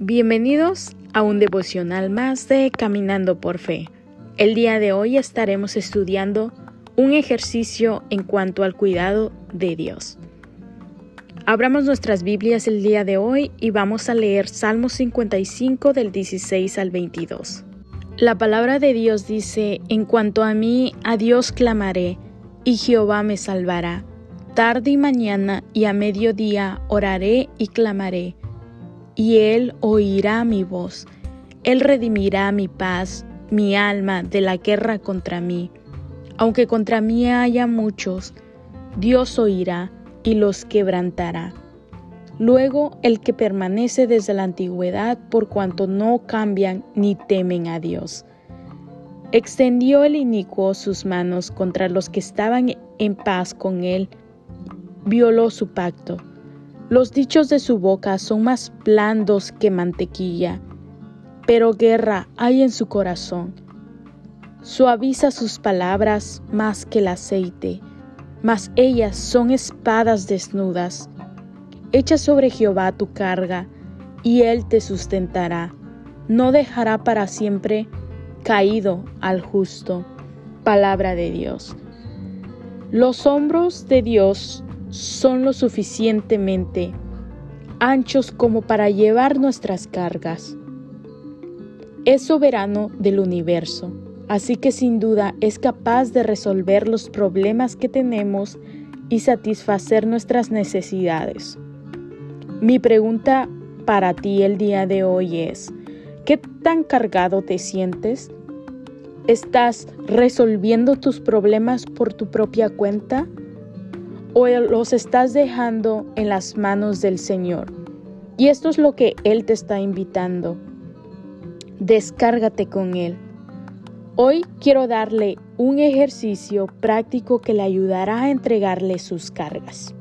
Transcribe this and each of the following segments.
Bienvenidos a un devocional más de Caminando por Fe. El día de hoy estaremos estudiando un ejercicio en cuanto al cuidado de Dios. Abramos nuestras Biblias el día de hoy y vamos a leer Salmos 55 del 16 al 22. La palabra de Dios dice, en cuanto a mí, a Dios clamaré, y Jehová me salvará. Tarde y mañana y a mediodía oraré y clamaré y Él oirá mi voz. Él redimirá mi paz, mi alma de la guerra contra mí. Aunque contra mí haya muchos, Dios oirá y los quebrantará. Luego el que permanece desde la antigüedad por cuanto no cambian ni temen a Dios. Extendió el inicuo sus manos contra los que estaban en paz con él, violó su pacto los dichos de su boca son más blandos que mantequilla, pero guerra hay en su corazón. Suaviza sus palabras más que el aceite, mas ellas son espadas desnudas. Echa sobre Jehová tu carga, y él te sustentará. No dejará para siempre caído al justo. Palabra de Dios. Los hombros de Dios son lo suficientemente anchos como para llevar nuestras cargas. Es soberano del universo, así que sin duda es capaz de resolver los problemas que tenemos y satisfacer nuestras necesidades. Mi pregunta para ti el día de hoy es, ¿qué tan cargado te sientes? ¿Estás resolviendo tus problemas por tu propia cuenta? O los estás dejando en las manos del Señor. Y esto es lo que Él te está invitando. Descárgate con Él. Hoy quiero darle un ejercicio práctico que le ayudará a entregarle sus cargas.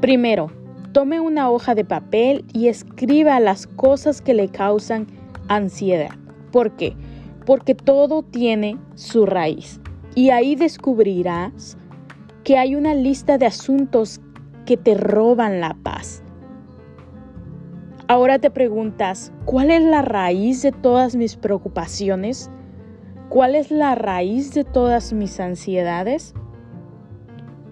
Primero, tome una hoja de papel y escriba las cosas que le causan ansiedad. ¿Por qué? Porque todo tiene su raíz. Y ahí descubrirás que hay una lista de asuntos que te roban la paz. Ahora te preguntas, ¿cuál es la raíz de todas mis preocupaciones? ¿Cuál es la raíz de todas mis ansiedades?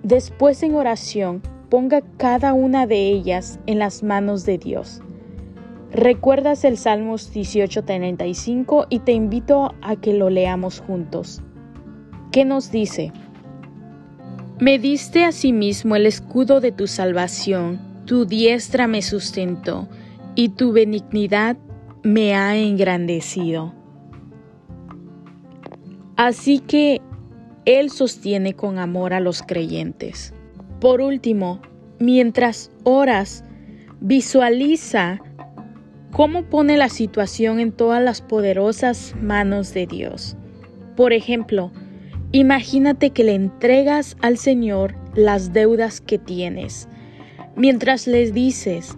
Después en oración, ponga cada una de ellas en las manos de Dios. Recuerdas el Salmos 18:35 y te invito a que lo leamos juntos. ¿Qué nos dice? Me diste asimismo el escudo de tu salvación, tu diestra me sustentó, y tu benignidad me ha engrandecido. Así que Él sostiene con amor a los creyentes. Por último, mientras oras, visualiza cómo pone la situación en todas las poderosas manos de Dios. Por ejemplo, Imagínate que le entregas al Señor las deudas que tienes, mientras les dices,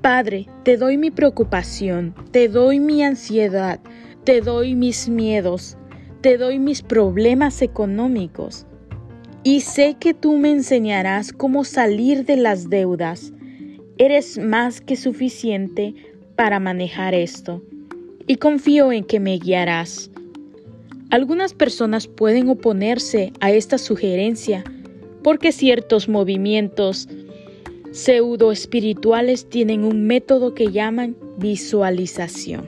Padre, te doy mi preocupación, te doy mi ansiedad, te doy mis miedos, te doy mis problemas económicos. Y sé que tú me enseñarás cómo salir de las deudas. Eres más que suficiente para manejar esto. Y confío en que me guiarás. Algunas personas pueden oponerse a esta sugerencia porque ciertos movimientos pseudo espirituales tienen un método que llaman visualización.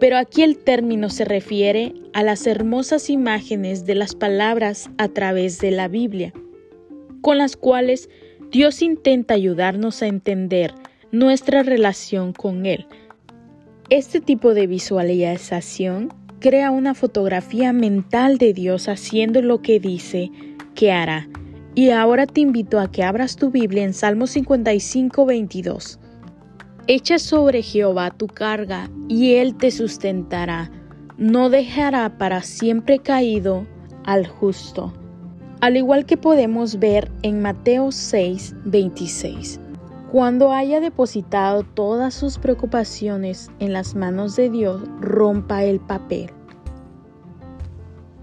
Pero aquí el término se refiere a las hermosas imágenes de las palabras a través de la Biblia, con las cuales Dios intenta ayudarnos a entender nuestra relación con Él. Este tipo de visualización crea una fotografía mental de Dios haciendo lo que dice que hará. Y ahora te invito a que abras tu Biblia en Salmo 55, 22. Echa sobre Jehová tu carga, y él te sustentará. No dejará para siempre caído al justo. Al igual que podemos ver en Mateo 6, 26. Cuando haya depositado todas sus preocupaciones en las manos de Dios, rompa el papel.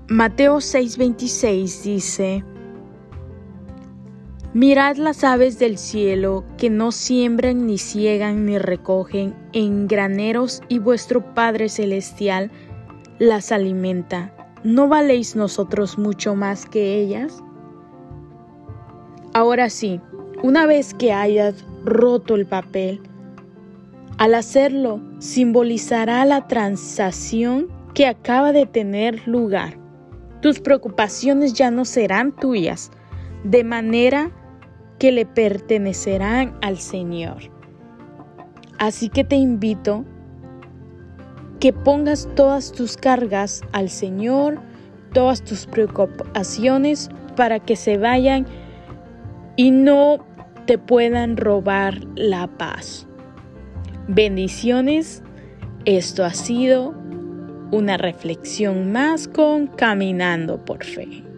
Mateo 6:26 dice, Mirad las aves del cielo, que no siembran, ni ciegan, ni recogen en graneros, y vuestro Padre Celestial las alimenta. ¿No valéis nosotros mucho más que ellas? Ahora sí, una vez que hayas roto el papel, al hacerlo simbolizará la transacción que acaba de tener lugar. Tus preocupaciones ya no serán tuyas, de manera que le pertenecerán al Señor. Así que te invito que pongas todas tus cargas al Señor, todas tus preocupaciones para que se vayan y no te puedan robar la paz. Bendiciones. Esto ha sido una reflexión más con Caminando por Fe.